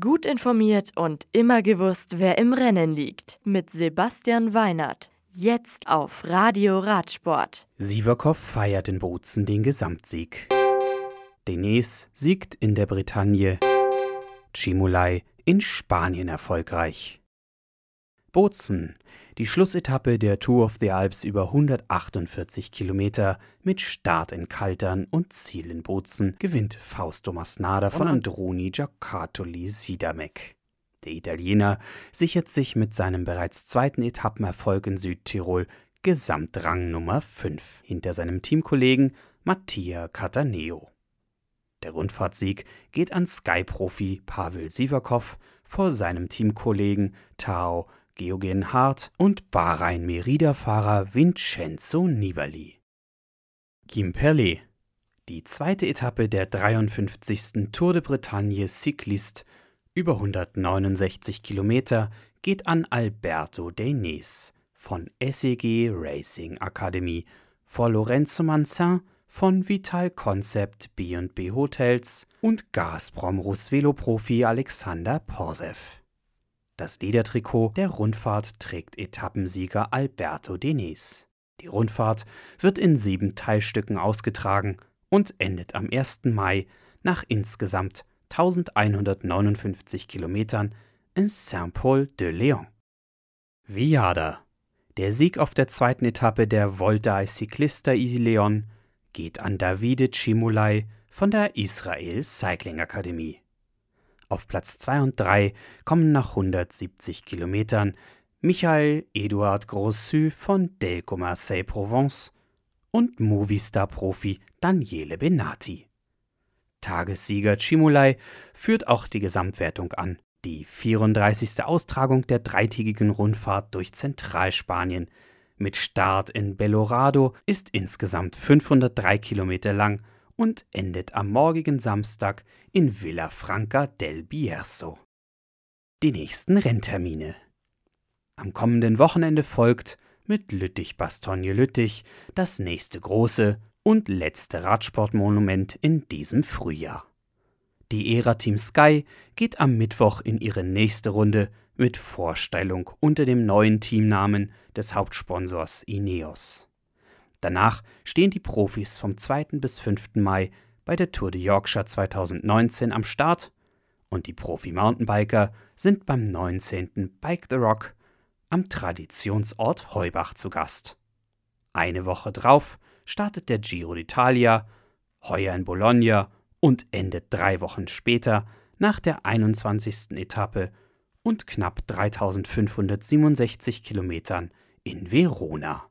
Gut informiert und immer gewusst, wer im Rennen liegt. Mit Sebastian Weinert. Jetzt auf Radio Radsport. Sieverkopf feiert in Bozen den Gesamtsieg. Denes siegt in der Bretagne. Chimolai in Spanien erfolgreich. Bozen, die Schlussetappe der Tour of the Alps über 148 Kilometer mit Start in Kaltern und Ziel in Bozen, gewinnt Fausto Masnada von Androni Giocattoli Sidamek. Der Italiener sichert sich mit seinem bereits zweiten Etappenerfolg in Südtirol Gesamtrang Nummer 5 hinter seinem Teamkollegen Mattia Cataneo. Der Rundfahrtsieg geht an Sky-Profi Pavel Sivakov vor seinem Teamkollegen Tao Georgen Hart und Bahrain-Merida-Fahrer Vincenzo Nibali. Gimperlé, die zweite Etappe der 53. Tour de Bretagne Cycliste über 169 Kilometer geht an Alberto Denis von SEG Racing Academy vor Lorenzo Manzin von Vital Concept B&B Hotels und Gazprom Russvelo-Profi Alexander Porsev. Das Ledertrikot der Rundfahrt trägt Etappensieger Alberto Denis. Die Rundfahrt wird in sieben Teilstücken ausgetragen und endet am 1. Mai nach insgesamt 1159 Kilometern in Saint-Paul-de-Léon. Viada. Der Sieg auf der zweiten Etappe der Volta ai Ciclista Leon geht an Davide Chimulai von der Israel Cycling Akademie. Auf Platz 2 und 3 kommen nach 170 Kilometern Michael Eduard Grossu von Delco Marseille Provence und Movistar-Profi Daniele Benati. Tagessieger Chimulai führt auch die Gesamtwertung an. Die 34. Austragung der dreitägigen Rundfahrt durch Zentralspanien mit Start in Belorado ist insgesamt 503 Kilometer lang und endet am morgigen Samstag in Villafranca del Bierzo. Die nächsten Renntermine. Am kommenden Wochenende folgt mit Lüttich-Bastogne-Lüttich das nächste große und letzte Radsportmonument in diesem Frühjahr. Die Ära Team Sky geht am Mittwoch in ihre nächste Runde mit Vorstellung unter dem neuen Teamnamen des Hauptsponsors Ineos. Danach stehen die Profis vom 2. bis 5. Mai bei der Tour de Yorkshire 2019 am Start und die Profi-Mountainbiker sind beim 19. Bike the Rock am Traditionsort Heubach zu Gast. Eine Woche drauf startet der Giro d'Italia, heuer in Bologna und endet drei Wochen später nach der 21. Etappe und knapp 3567 Kilometern in Verona.